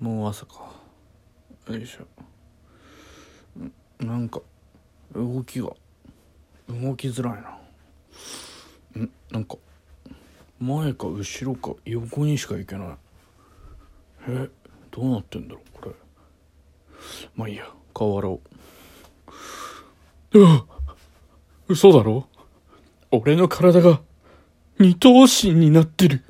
もう朝か。よいしょ。なんか動きが。動きづらいな。ん？なんか前か後ろか横にしか行けない。えどうなってんだろうこれ。まあいいや。顔洗おう。うわ嘘だろ？俺の体が二頭身になってる。